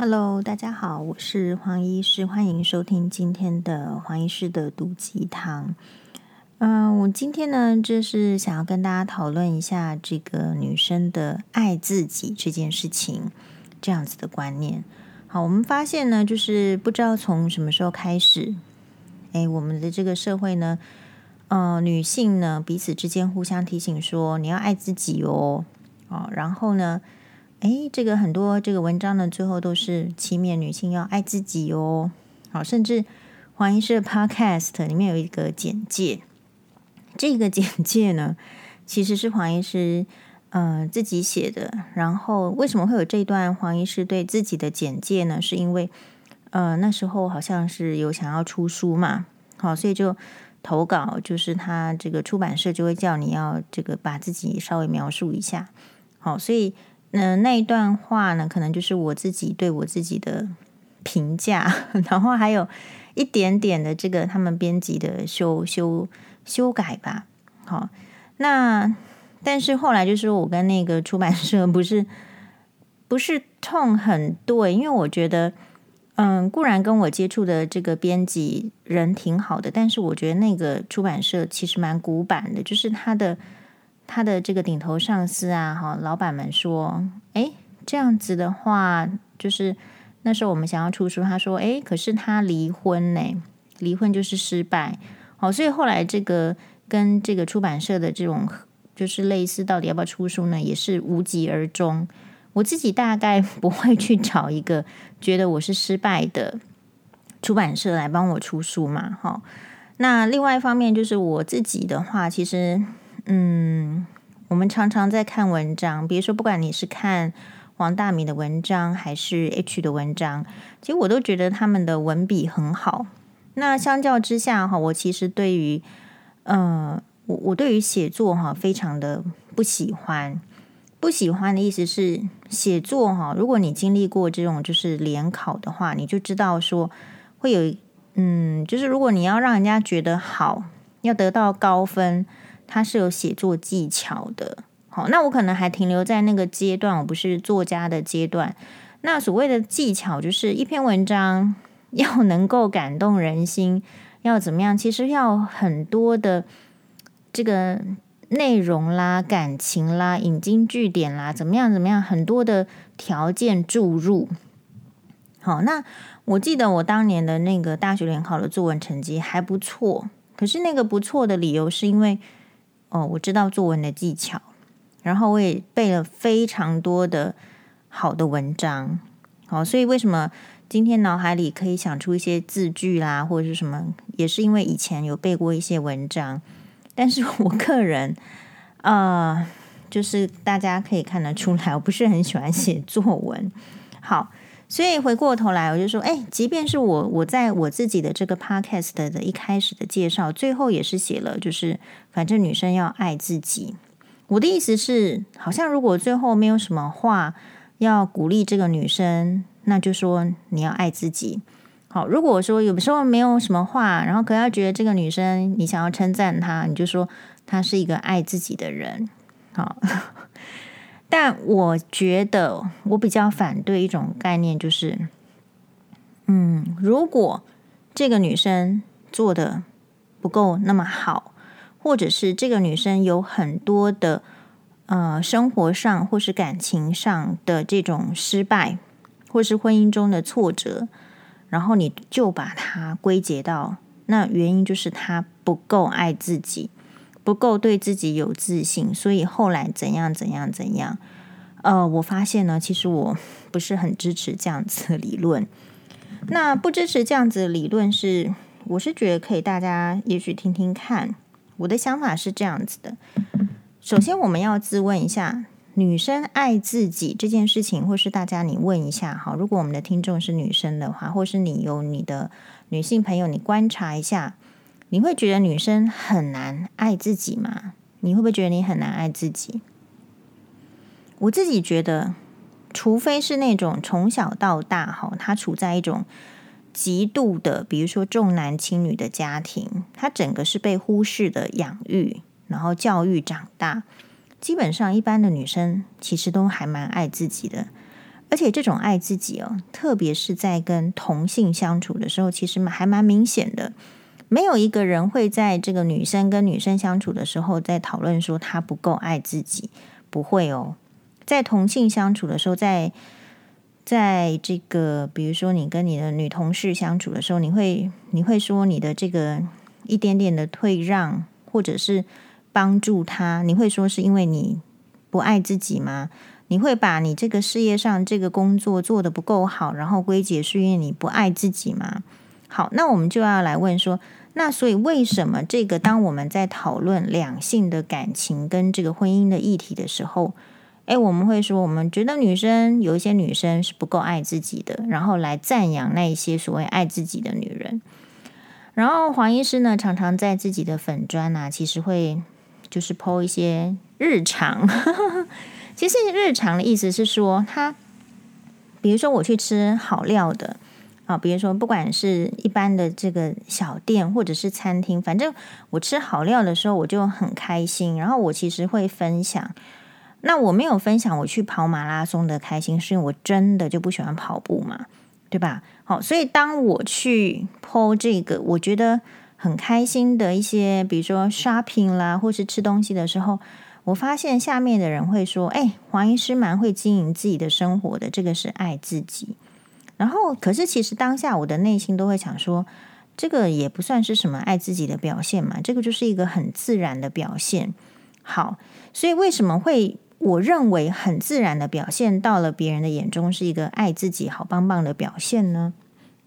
Hello，大家好，我是黄医师，欢迎收听今天的黄医师的毒鸡汤。嗯、我今天呢，就是想要跟大家讨论一下这个女生的爱自己这件事情，这样子的观念。好，我们发现呢，就是不知道从什么时候开始，哎，我们的这个社会呢，呃，女性呢彼此之间互相提醒说，你要爱自己哦，哦，然后呢。哎，这个很多这个文章呢，最后都是期勉女性要爱自己哦。好，甚至黄医师的 Podcast 里面有一个简介，这个简介呢，其实是黄医师呃自己写的。然后为什么会有这段黄医师对自己的简介呢？是因为呃那时候好像是有想要出书嘛，好，所以就投稿，就是他这个出版社就会叫你要这个把自己稍微描述一下。好，所以。那、那一段话呢，可能就是我自己对我自己的评价，然后还有一点点的这个他们编辑的修修修改吧。好，那但是后来就是我跟那个出版社不是不是痛很对，因为我觉得，嗯，固然跟我接触的这个编辑人挺好的，但是我觉得那个出版社其实蛮古板的，就是他的。他的这个顶头上司啊，哈，老板们说，哎，这样子的话，就是那时候我们想要出书，他说，哎，可是他离婚呢，离婚就是失败，好，所以后来这个跟这个出版社的这种就是类似，到底要不要出书呢，也是无疾而终。我自己大概 不会去找一个觉得我是失败的出版社来帮我出书嘛，哈。那另外一方面就是我自己的话，其实。嗯，我们常常在看文章，比如说，不管你是看王大米的文章还是 H 的文章，其实我都觉得他们的文笔很好。那相较之下哈，我其实对于，呃，我我对于写作哈非常的不喜欢。不喜欢的意思是，写作哈，如果你经历过这种就是联考的话，你就知道说会有，嗯，就是如果你要让人家觉得好，要得到高分。它是有写作技巧的，好，那我可能还停留在那个阶段，我不是作家的阶段。那所谓的技巧，就是一篇文章要能够感动人心，要怎么样？其实要很多的这个内容啦、感情啦、引经据典啦，怎么样？怎么样？很多的条件注入。好，那我记得我当年的那个大学联考的作文成绩还不错，可是那个不错的理由是因为。哦，我知道作文的技巧，然后我也背了非常多的好的文章，好，所以为什么今天脑海里可以想出一些字句啦，或者是什么，也是因为以前有背过一些文章。但是我个人，呃，就是大家可以看得出来，我不是很喜欢写作文。好。所以回过头来，我就说，哎，即便是我，我在我自己的这个 podcast 的一开始的介绍，最后也是写了，就是反正女生要爱自己。我的意思是，好像如果最后没有什么话要鼓励这个女生，那就说你要爱自己。好，如果说有时候没有什么话，然后可要觉得这个女生你想要称赞她，你就说她是一个爱自己的人。好。但我觉得我比较反对一种概念，就是，嗯，如果这个女生做的不够那么好，或者是这个女生有很多的呃生活上或是感情上的这种失败，或是婚姻中的挫折，然后你就把它归结到那原因就是她不够爱自己。不够对自己有自信，所以后来怎样怎样怎样？呃，我发现呢，其实我不是很支持这样子的理论。那不支持这样子的理论是，我是觉得可以大家也许听听看。我的想法是这样子的：首先，我们要自问一下，女生爱自己这件事情，或是大家你问一下，好，如果我们的听众是女生的话，或是你有你的女性朋友，你观察一下。你会觉得女生很难爱自己吗？你会不会觉得你很难爱自己？我自己觉得，除非是那种从小到大哈，她处在一种极度的，比如说重男轻女的家庭，她整个是被忽视的养育，然后教育长大。基本上，一般的女生其实都还蛮爱自己的，而且这种爱自己哦，特别是在跟同性相处的时候，其实还蛮明显的。没有一个人会在这个女生跟女生相处的时候，在讨论说她不够爱自己，不会哦。在同性相处的时候，在在这个比如说你跟你的女同事相处的时候，你会你会说你的这个一点点的退让，或者是帮助她，你会说是因为你不爱自己吗？你会把你这个事业上这个工作做得不够好，然后归结是因为你不爱自己吗？好，那我们就要来问说，那所以为什么这个当我们在讨论两性的感情跟这个婚姻的议题的时候，诶，我们会说我们觉得女生有一些女生是不够爱自己的，然后来赞扬那一些所谓爱自己的女人。然后黄医师呢，常常在自己的粉专啊，其实会就是 po 一些日常。其实日常的意思是说，他比如说我去吃好料的啊，比如说不管是一般的这个小店或者是餐厅，反正我吃好料的时候我就很开心。然后我其实会分享，那我没有分享我去跑马拉松的开心，是因为我真的就不喜欢跑步嘛，对吧？好，所以当我去 po 这个我觉得很开心的一些，比如说 shopping 啦，或是吃东西的时候。我发现下面的人会说：“哎，黄医师蛮会经营自己的生活的，这个是爱自己。”然后，可是其实当下我的内心都会想说：“这个也不算是什么爱自己的表现嘛，这个就是一个很自然的表现。”好，所以为什么会我认为很自然的表现，到了别人的眼中是一个爱自己好棒棒的表现呢？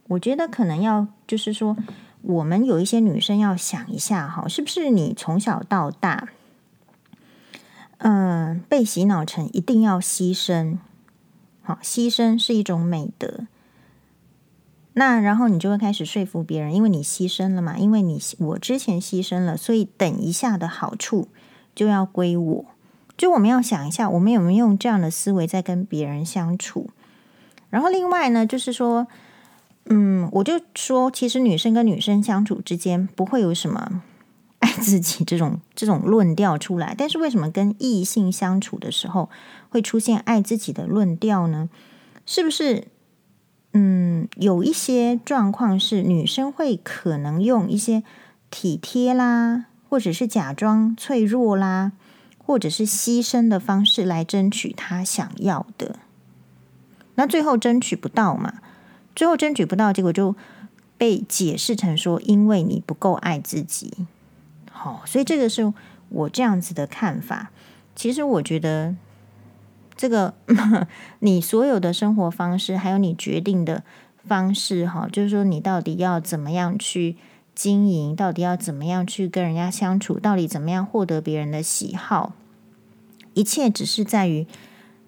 我觉得可能要就是说，我们有一些女生要想一下哈，是不是你从小到大？嗯，被洗脑成一定要牺牲，好，牺牲是一种美德。那然后你就会开始说服别人，因为你牺牲了嘛，因为你我之前牺牲了，所以等一下的好处就要归我。就我们要想一下，我们有没有用这样的思维在跟别人相处？然后另外呢，就是说，嗯，我就说，其实女生跟女生相处之间不会有什么。爱自己这种这种论调出来，但是为什么跟异性相处的时候会出现爱自己的论调呢？是不是？嗯，有一些状况是女生会可能用一些体贴啦，或者是假装脆弱啦，或者是牺牲的方式来争取她想要的。那最后争取不到嘛？最后争取不到，结果就被解释成说，因为你不够爱自己。哦，所以这个是我这样子的看法。其实我觉得，这个 你所有的生活方式，还有你决定的方式，哈，就是说你到底要怎么样去经营，到底要怎么样去跟人家相处，到底怎么样获得别人的喜好，一切只是在于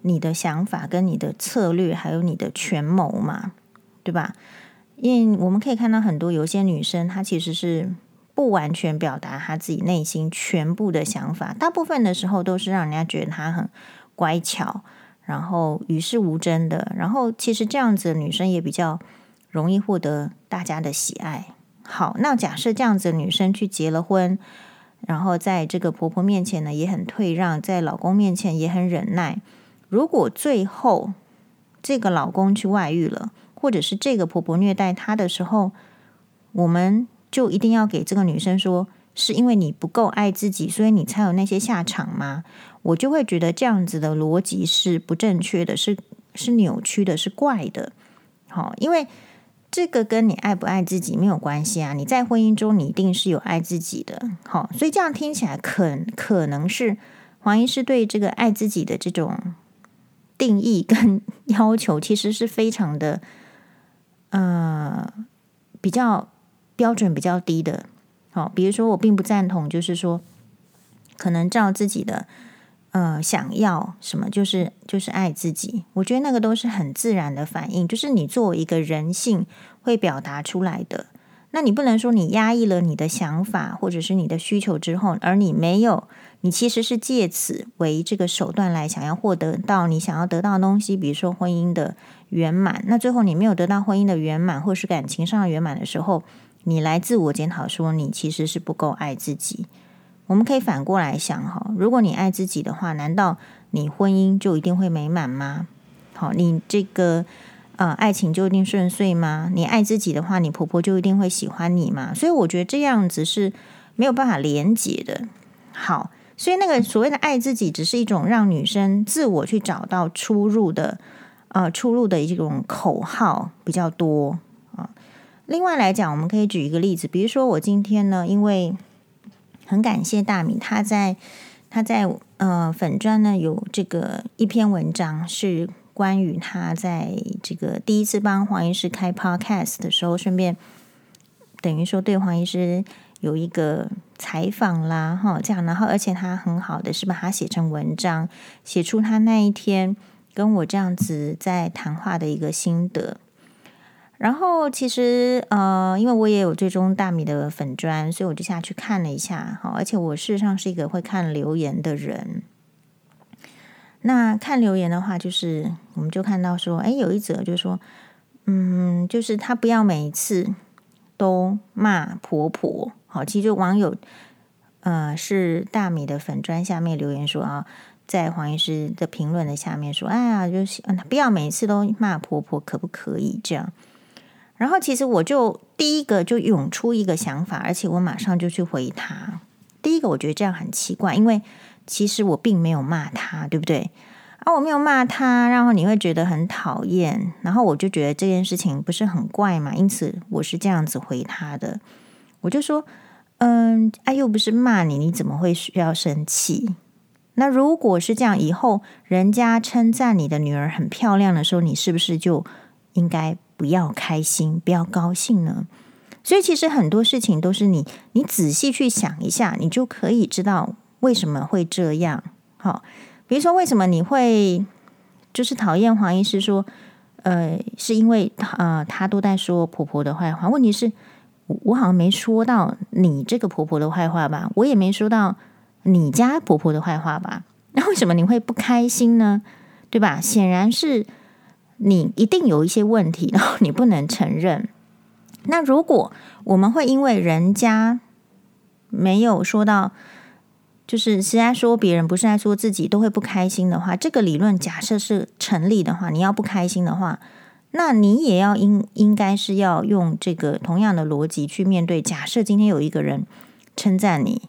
你的想法、跟你的策略，还有你的权谋嘛，对吧？因为我们可以看到很多有些女生，她其实是。不完全表达他自己内心全部的想法，大部分的时候都是让人家觉得他很乖巧，然后与世无争的。然后其实这样子的女生也比较容易获得大家的喜爱。好，那假设这样子的女生去结了婚，然后在这个婆婆面前呢也很退让，在老公面前也很忍耐。如果最后这个老公去外遇了，或者是这个婆婆虐待她的时候，我们。就一定要给这个女生说，是因为你不够爱自己，所以你才有那些下场吗？我就会觉得这样子的逻辑是不正确的，是是扭曲的，是怪的。好，因为这个跟你爱不爱自己没有关系啊。你在婚姻中，你一定是有爱自己的。好，所以这样听起来可可能是黄医师对这个爱自己的这种定义跟 要求，其实是非常的，呃，比较。标准比较低的，好，比如说我并不赞同，就是说，可能照自己的呃想要什么，就是就是爱自己。我觉得那个都是很自然的反应，就是你作为一个人性会表达出来的。那你不能说你压抑了你的想法或者是你的需求之后，而你没有，你其实是借此为这个手段来想要获得到你想要得到的东西，比如说婚姻的圆满。那最后你没有得到婚姻的圆满，或是感情上的圆满的时候。你来自我检讨，说你其实是不够爱自己。我们可以反过来想哈，如果你爱自己的话，难道你婚姻就一定会美满吗？好，你这个呃爱情就一定顺遂吗？你爱自己的话，你婆婆就一定会喜欢你吗？所以我觉得这样子是没有办法连结的。好，所以那个所谓的爱自己，只是一种让女生自我去找到出入的呃出路的一种口号比较多啊。另外来讲，我们可以举一个例子，比如说我今天呢，因为很感谢大米，他在他在呃粉砖呢有这个一篇文章，是关于他在这个第一次帮黄医师开 podcast 的时候，顺便等于说对黄医师有一个采访啦，哈，这样，然后而且他很好的是把它写成文章，写出他那一天跟我这样子在谈话的一个心得。然后其实呃，因为我也有追踪大米的粉砖，所以我就下去看了一下。好，而且我事实上是一个会看留言的人。那看留言的话，就是我们就看到说，哎，有一则就是说，嗯，就是他不要每一次都骂婆婆。好，其实就网友呃是大米的粉砖下面留言说啊，在黄医师的评论的下面说，哎呀，就是不要每次都骂婆婆，可不可以这样？然后其实我就第一个就涌出一个想法，而且我马上就去回他。第一个我觉得这样很奇怪，因为其实我并没有骂他，对不对？啊，我没有骂他，然后你会觉得很讨厌，然后我就觉得这件事情不是很怪嘛，因此我是这样子回他的。我就说，嗯，啊，又不是骂你，你怎么会需要生气？那如果是这样，以后人家称赞你的女儿很漂亮的时候，你是不是就应该？不要开心，不要高兴呢。所以其实很多事情都是你，你仔细去想一下，你就可以知道为什么会这样。好，比如说为什么你会就是讨厌黄医师说，呃，是因为呃他都在说婆婆的坏话。问题是，我好像没说到你这个婆婆的坏话吧？我也没说到你家婆婆的坏话吧？那为什么你会不开心呢？对吧？显然是。你一定有一些问题，然后你不能承认。那如果我们会因为人家没有说到，就是是在说别人，不是在说自己，都会不开心的话，这个理论假设是成立的话，你要不开心的话，那你也要应应该是要用这个同样的逻辑去面对。假设今天有一个人称赞你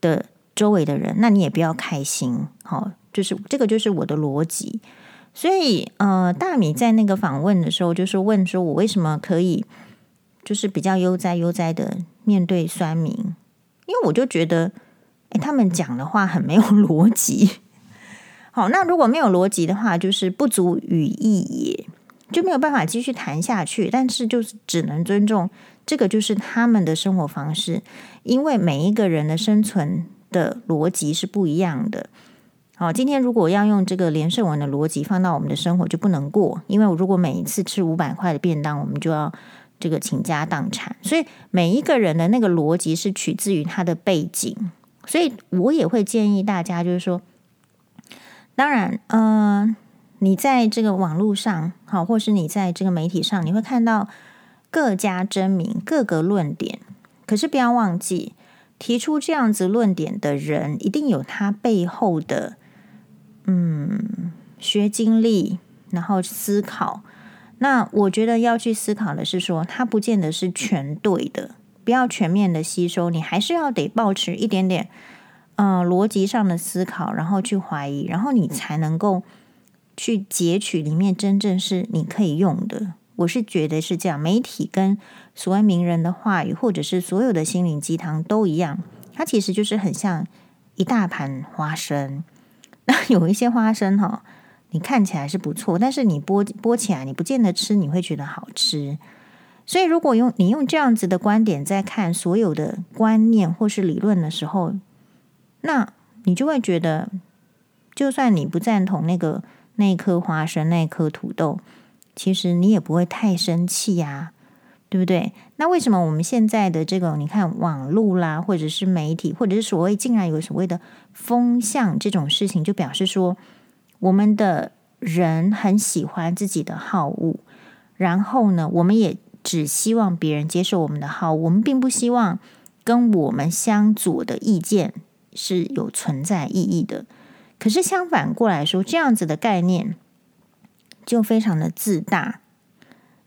的周围的人，那你也不要开心。好，就是这个就是我的逻辑。所以，呃，大米在那个访问的时候，就是问说，我为什么可以，就是比较悠哉悠哉的面对酸民？因为我就觉得，哎，他们讲的话很没有逻辑。好，那如果没有逻辑的话，就是不足语义也，就没有办法继续谈下去。但是，就是只能尊重这个，就是他们的生活方式，因为每一个人的生存的逻辑是不一样的。好，今天如果要用这个连胜文的逻辑放到我们的生活，就不能过。因为我如果每一次吃五百块的便当，我们就要这个倾家荡产。所以每一个人的那个逻辑是取自于他的背景。所以我也会建议大家，就是说，当然，嗯、你在这个网络上，好，或是你在这个媒体上，你会看到各家争鸣，各个论点。可是不要忘记，提出这样子论点的人，一定有他背后的。嗯，学经历，然后思考。那我觉得要去思考的是说，它不见得是全对的，不要全面的吸收，你还是要得保持一点点，呃，逻辑上的思考，然后去怀疑，然后你才能够去截取里面真正是你可以用的。我是觉得是这样，媒体跟所谓名人的话语，或者是所有的心灵鸡汤都一样，它其实就是很像一大盘花生。有一些花生哈，你看起来是不错，但是你剥剥起来，你不见得吃，你会觉得好吃。所以，如果用你用这样子的观点在看所有的观念或是理论的时候，那你就会觉得，就算你不赞同那个那颗花生、那颗土豆，其实你也不会太生气呀。对不对？那为什么我们现在的这个，你看网络啦，或者是媒体，或者是所谓竟然有所谓的风向这种事情，就表示说我们的人很喜欢自己的好恶，然后呢，我们也只希望别人接受我们的好，我们并不希望跟我们相左的意见是有存在意义的。可是相反过来说，这样子的概念。就非常的自大。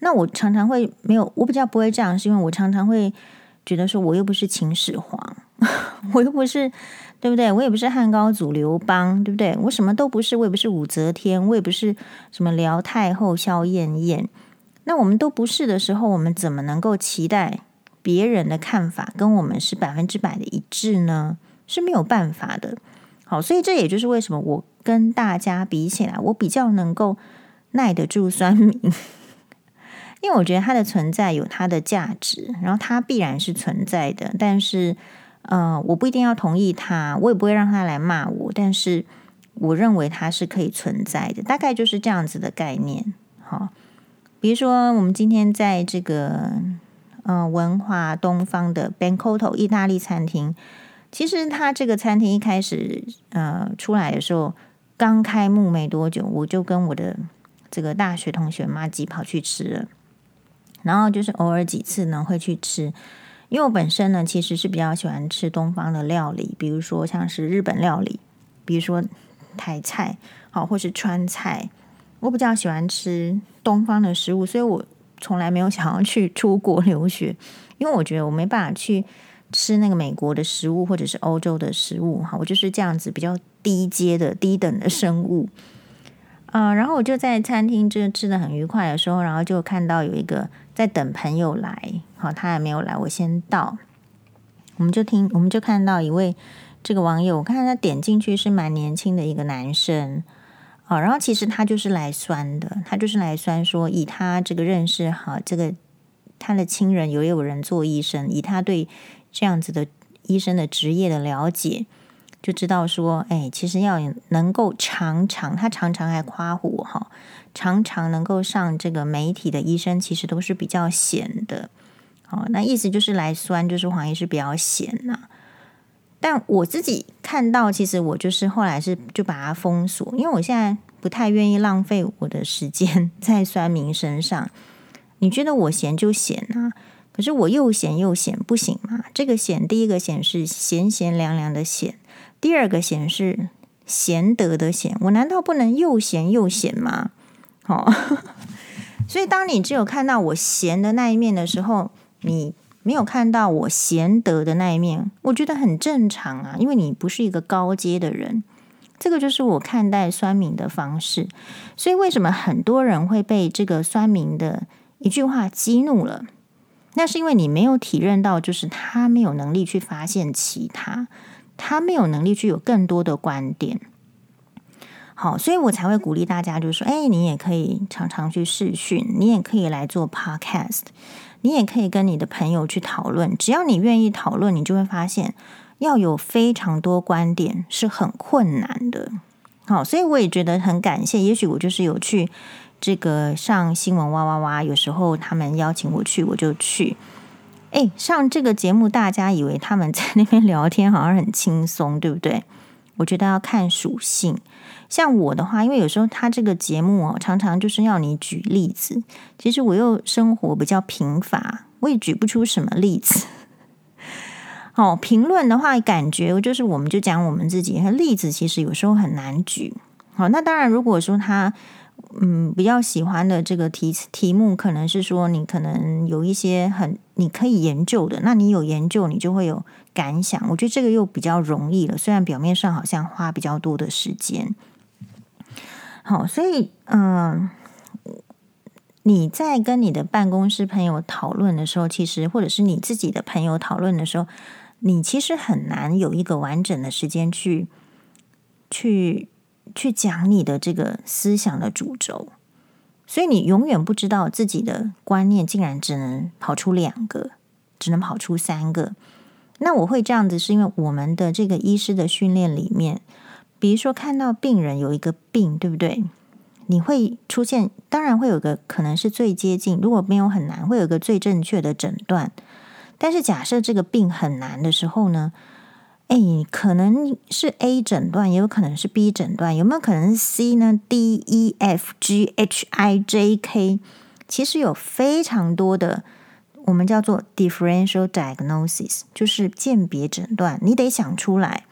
那我常常会没有，我比较不会这样，是因为我常常会觉得说，我又不是秦始皇，我又不是，对不对？我也不是汉高祖刘邦，对不对？我什么都不是，我也不是武则天，我也不是什么辽太后萧燕燕。那我们都不是的时候，我们怎么能够期待别人的看法跟我们是百分之百的一致呢？是没有办法的。好，所以这也就是为什么我跟大家比起来，我比较能够耐得住酸民。因为我觉得它的存在有它的价值，然后它必然是存在的。但是，呃，我不一定要同意它，我也不会让它来骂我。但是，我认为它是可以存在的，大概就是这样子的概念。好，比如说我们今天在这个呃文华东方的 Bancoto 意大利餐厅，其实它这个餐厅一开始呃出来的时候，刚开幕没多久，我就跟我的这个大学同学麻吉跑去吃了。然后就是偶尔几次呢会去吃，因为我本身呢其实是比较喜欢吃东方的料理，比如说像是日本料理，比如说台菜，好，或是川菜，我比较喜欢吃东方的食物，所以我从来没有想要去出国留学，因为我觉得我没办法去吃那个美国的食物或者是欧洲的食物，哈，我就是这样子比较低阶的低等的生物。嗯、然后我就在餐厅这吃的很愉快的时候，然后就看到有一个在等朋友来，好，他还没有来，我先到，我们就听，我们就看到一位这个网友，我看他点进去是蛮年轻的一个男生，啊，然后其实他就是来酸的，他就是来酸说，以他这个认识，好，这个他的亲人有有人做医生，以他对这样子的医生的职业的了解。就知道说，哎，其实要能够常常，他常常还夸唬我哈，常常能够上这个媒体的医生，其实都是比较闲的。哦，那意思就是来酸，就是黄医师比较闲呐。但我自己看到，其实我就是后来是就把它封锁，因为我现在不太愿意浪费我的时间 在酸民身上。你觉得我闲就闲啊，可是我又闲又闲，不行嘛？这个闲，第一个闲是闲闲凉凉的闲。第二个闲是贤德的贤，我难道不能又贤又贤吗？哦，所以当你只有看到我闲的那一面的时候，你没有看到我贤德的那一面，我觉得很正常啊，因为你不是一个高阶的人。这个就是我看待酸民的方式。所以为什么很多人会被这个酸民的一句话激怒了？那是因为你没有体认到，就是他没有能力去发现其他。他没有能力去有更多的观点，好，所以我才会鼓励大家，就是说，哎，你也可以常常去试训，你也可以来做 podcast，你也可以跟你的朋友去讨论。只要你愿意讨论，你就会发现，要有非常多观点是很困难的。好，所以我也觉得很感谢。也许我就是有去这个上新闻哇哇哇，有时候他们邀请我去，我就去。哎，上这个节目，大家以为他们在那边聊天好像很轻松，对不对？我觉得要看属性。像我的话，因为有时候他这个节目哦，常常就是要你举例子。其实我又生活比较贫乏，我也举不出什么例子。哦，评论的话，感觉就是我们就讲我们自己，例子其实有时候很难举。好，那当然，如果说他。嗯，比较喜欢的这个题题目，可能是说你可能有一些很你可以研究的，那你有研究，你就会有感想。我觉得这个又比较容易了，虽然表面上好像花比较多的时间。好，所以嗯，你在跟你的办公室朋友讨论的时候，其实或者是你自己的朋友讨论的时候，你其实很难有一个完整的时间去去。去讲你的这个思想的主轴，所以你永远不知道自己的观念竟然只能跑出两个，只能跑出三个。那我会这样子，是因为我们的这个医师的训练里面，比如说看到病人有一个病，对不对？你会出现，当然会有个可能是最接近，如果没有很难，会有个最正确的诊断。但是假设这个病很难的时候呢？哎，可能是 A 诊断，也有可能是 B 诊断，有没有可能是 C 呢？D、E、F、G、H、I、J、K，其实有非常多的，我们叫做 differential diagnosis，就是鉴别诊断，你得想出来。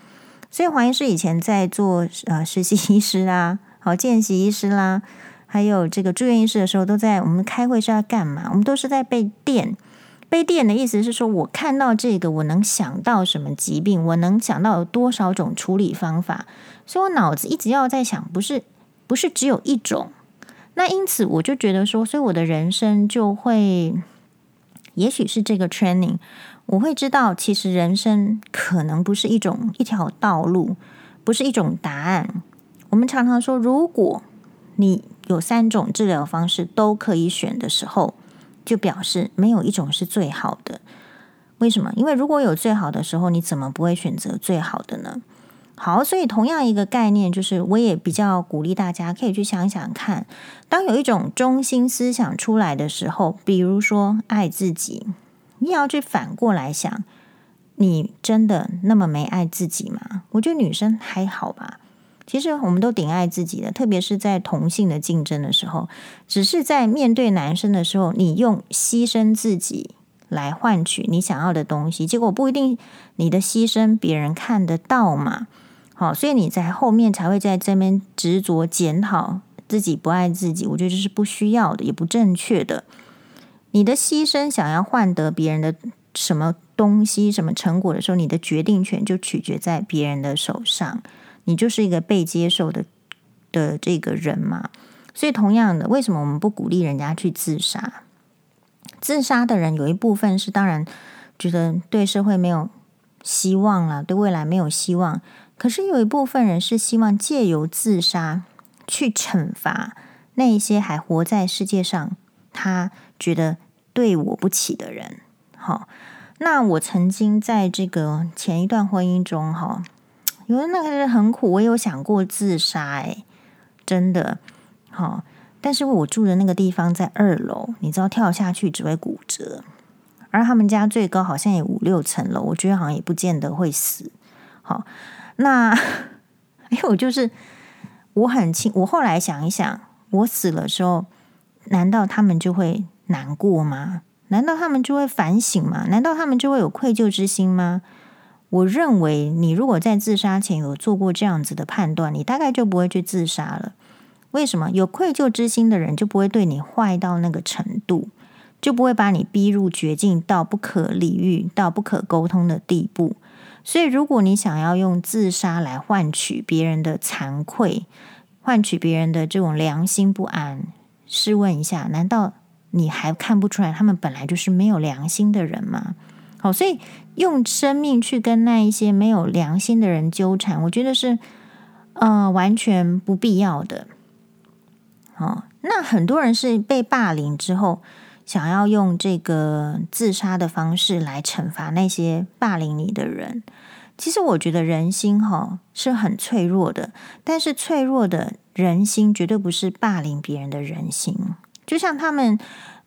所以黄医师以前在做呃实习医师啦，好见习医师啦，还有这个住院医师的时候，都在我们开会是要干嘛？我们都是在被电。被电的意思是说，我看到这个，我能想到什么疾病，我能想到有多少种处理方法，所以我脑子一直要在想，不是不是只有一种。那因此我就觉得说，所以我的人生就会，也许是这个 training，我会知道，其实人生可能不是一种一条道路，不是一种答案。我们常常说，如果你有三种治疗方式都可以选的时候。就表示没有一种是最好的，为什么？因为如果有最好的时候，你怎么不会选择最好的呢？好，所以同样一个概念，就是我也比较鼓励大家可以去想想看，当有一种中心思想出来的时候，比如说爱自己，你也要去反过来想，你真的那么没爱自己吗？我觉得女生还好吧。其实我们都挺爱自己的，特别是在同性的竞争的时候，只是在面对男生的时候，你用牺牲自己来换取你想要的东西，结果不一定你的牺牲别人看得到嘛。好，所以你在后面才会在这边执着检讨自己不爱自己，我觉得这是不需要的，也不正确的。你的牺牲想要换得别人的什么东西、什么成果的时候，你的决定权就取决在别人的手上。你就是一个被接受的的这个人嘛，所以同样的，为什么我们不鼓励人家去自杀？自杀的人有一部分是当然觉得对社会没有希望了，对未来没有希望。可是有一部分人是希望借由自杀去惩罚那一些还活在世界上，他觉得对我不起的人。好，那我曾经在这个前一段婚姻中，哈。因为那个人很苦，我有想过自杀，哎，真的，好，但是我住的那个地方在二楼，你知道跳下去只会骨折，而他们家最高好像也五六层楼，我觉得好像也不见得会死。好，那因为我就是我很轻，我后来想一想，我死了之后，难道他们就会难过吗？难道他们就会反省吗？难道他们就会有愧疚之心吗？我认为，你如果在自杀前有做过这样子的判断，你大概就不会去自杀了。为什么？有愧疚之心的人就不会对你坏到那个程度，就不会把你逼入绝境到不可理喻、到不可沟通的地步。所以，如果你想要用自杀来换取别人的惭愧，换取别人的这种良心不安，试问一下，难道你还看不出来他们本来就是没有良心的人吗？好，所以用生命去跟那一些没有良心的人纠缠，我觉得是呃完全不必要的。哦，那很多人是被霸凌之后，想要用这个自杀的方式来惩罚那些霸凌你的人。其实我觉得人心哈、是很脆弱的，但是脆弱的人心绝对不是霸凌别人的人心，就像他们。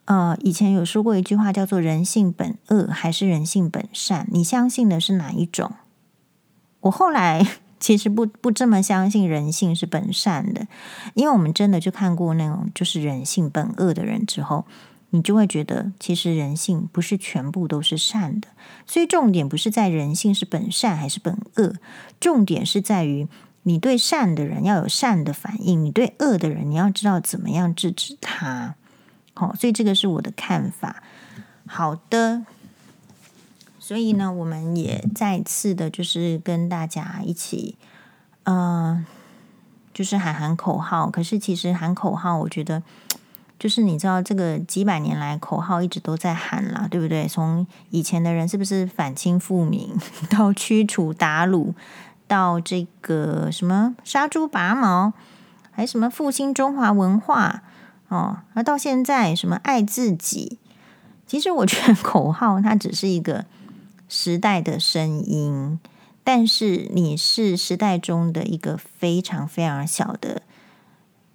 呃，以前有说过一句话，叫做“人性本恶还是人性本善”，你相信的是哪一种？我后来其实不不这么相信人性是本善的，因为我们真的就看过那种就是人性本恶的人之后，你就会觉得其实人性不是全部都是善的，所以重点不是在人性是本善还是本恶，重点是在于你对善的人要有善的反应，你对恶的人你要知道怎么样制止他。好，所以这个是我的看法。好的，所以呢，我们也再次的，就是跟大家一起，嗯、就是喊喊口号。可是其实喊口号，我觉得就是你知道，这个几百年来口号一直都在喊啦，对不对？从以前的人是不是反清复明，到驱除鞑虏，到这个什么杀猪拔毛，还什么复兴中华文化。哦，而到现在，什么爱自己？其实我觉得口号它只是一个时代的声音，但是你是时代中的一个非常非常小的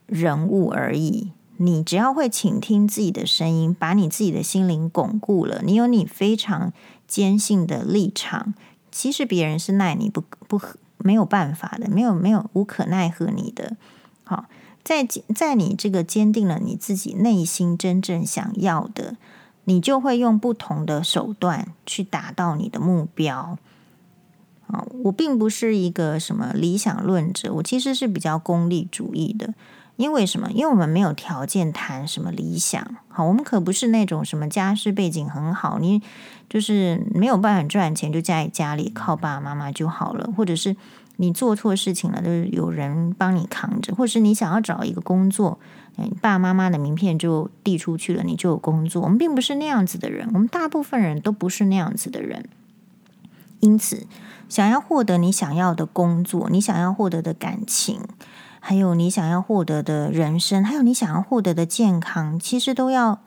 人物而已。你只要会倾听自己的声音，把你自己的心灵巩固了，你有你非常坚信的立场。其实别人是奈你不不没有办法的，没有没有无可奈何你的。好。在在你这个坚定了你自己内心真正想要的，你就会用不同的手段去达到你的目标。啊，我并不是一个什么理想论者，我其实是比较功利主义的。因为什么？因为我们没有条件谈什么理想。好，我们可不是那种什么家世背景很好，你就是没有办法赚钱，就在家里靠爸爸妈妈就好了，或者是你做错事情了，就是有人帮你扛着，或是你想要找一个工作，你爸爸妈妈的名片就递出去了，你就有工作。我们并不是那样子的人，我们大部分人都不是那样子的人。因此，想要获得你想要的工作，你想要获得的感情。还有你想要获得的人生，还有你想要获得的健康，其实都要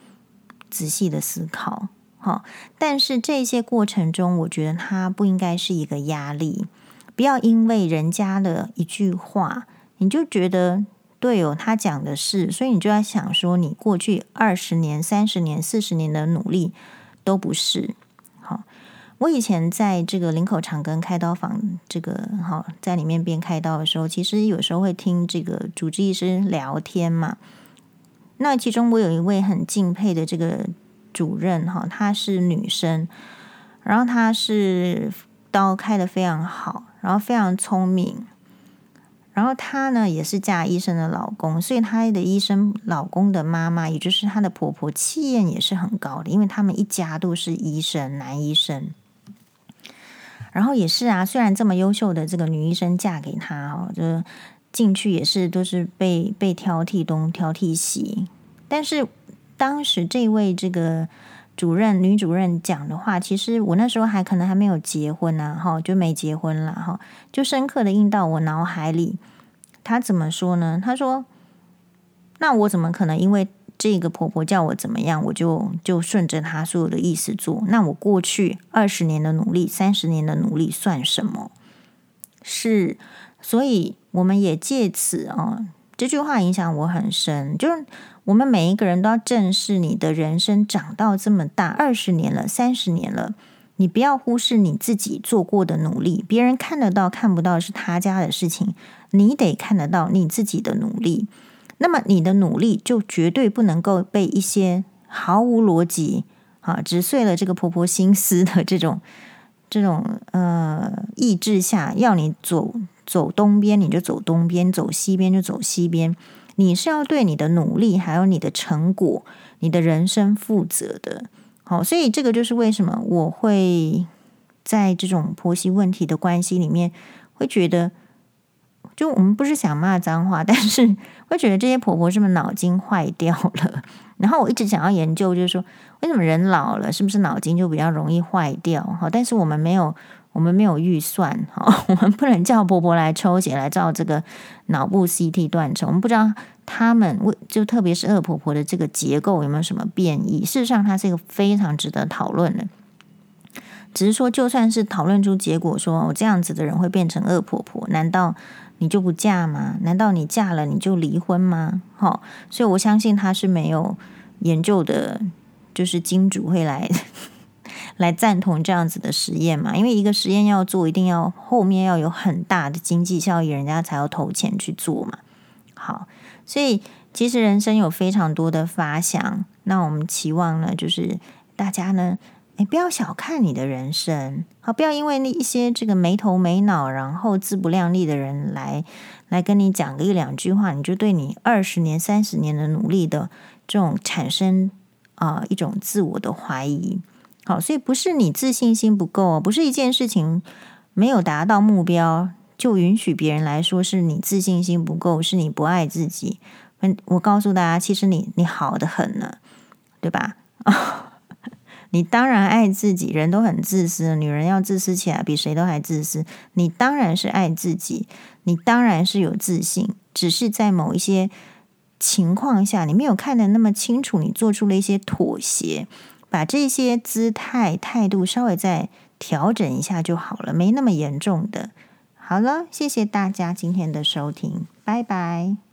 仔细的思考。好，但是这些过程中，我觉得它不应该是一个压力。不要因为人家的一句话，你就觉得对哦，他讲的是，所以你就要想说，你过去二十年、三十年、四十年的努力都不是好。我以前在这个林口长庚开刀房，这个哈，在里面边开刀的时候，其实有时候会听这个主治医师聊天嘛。那其中我有一位很敬佩的这个主任哈，她是女生，然后她是刀开的非常好，然后非常聪明，然后她呢也是嫁医生的老公，所以她的医生老公的妈妈，也就是她的婆婆，气焰也是很高的，因为他们一家都是医生，男医生。然后也是啊，虽然这么优秀的这个女医生嫁给他哦，就进去也是都是被被挑剔东挑剔西。但是当时这位这个主任女主任讲的话，其实我那时候还可能还没有结婚呢，哈，就没结婚了哈，就深刻的印到我脑海里。她怎么说呢？她说：“那我怎么可能因为？”这个婆婆叫我怎么样，我就就顺着她所有的意思做。那我过去二十年的努力，三十年的努力算什么？是，所以我们也借此啊，这句话影响我很深。就是我们每一个人都要正视你的人生长到这么大，二十年了，三十年了，你不要忽视你自己做过的努力。别人看得到看不到是他家的事情，你得看得到你自己的努力。那么你的努力就绝对不能够被一些毫无逻辑啊，只碎了这个婆婆心思的这种这种呃意志下，要你走走东边你就走东边，走西边就走西边。你是要对你的努力还有你的成果、你的人生负责的。好，所以这个就是为什么我会在这种婆媳问题的关系里面会觉得。就我们不是想骂脏话，但是会觉得这些婆婆是不是脑筋坏掉了？然后我一直想要研究，就是说为什么人老了是不是脑筋就比较容易坏掉？哈，但是我们没有，我们没有预算，哈，我们不能叫婆婆来抽血来照这个脑部 CT 断层，我们不知道他们为就特别是恶婆婆的这个结构有没有什么变异？事实上，它是一个非常值得讨论的。只是说，就算是讨论出结果，说我这样子的人会变成恶婆婆，难道？你就不嫁吗？难道你嫁了你就离婚吗？好，所以我相信他是没有研究的，就是金主会来来赞同这样子的实验嘛？因为一个实验要做，一定要后面要有很大的经济效益，人家才要投钱去做嘛。好，所以其实人生有非常多的发想，那我们期望呢，就是大家呢。你不要小看你的人生，好，不要因为那一些这个没头没脑，然后自不量力的人来来跟你讲个一两句话，你就对你二十年、三十年的努力的这种产生啊、一种自我的怀疑。好，所以不是你自信心不够，不是一件事情没有达到目标就允许别人来说是你自信心不够，是你不爱自己。嗯，我告诉大家，其实你你好得很呢，对吧？你当然爱自己，人都很自私，女人要自私起来比谁都还自私。你当然是爱自己，你当然是有自信，只是在某一些情况下，你没有看得那么清楚，你做出了一些妥协，把这些姿态态度稍微再调整一下就好了，没那么严重的。好了，谢谢大家今天的收听，拜拜。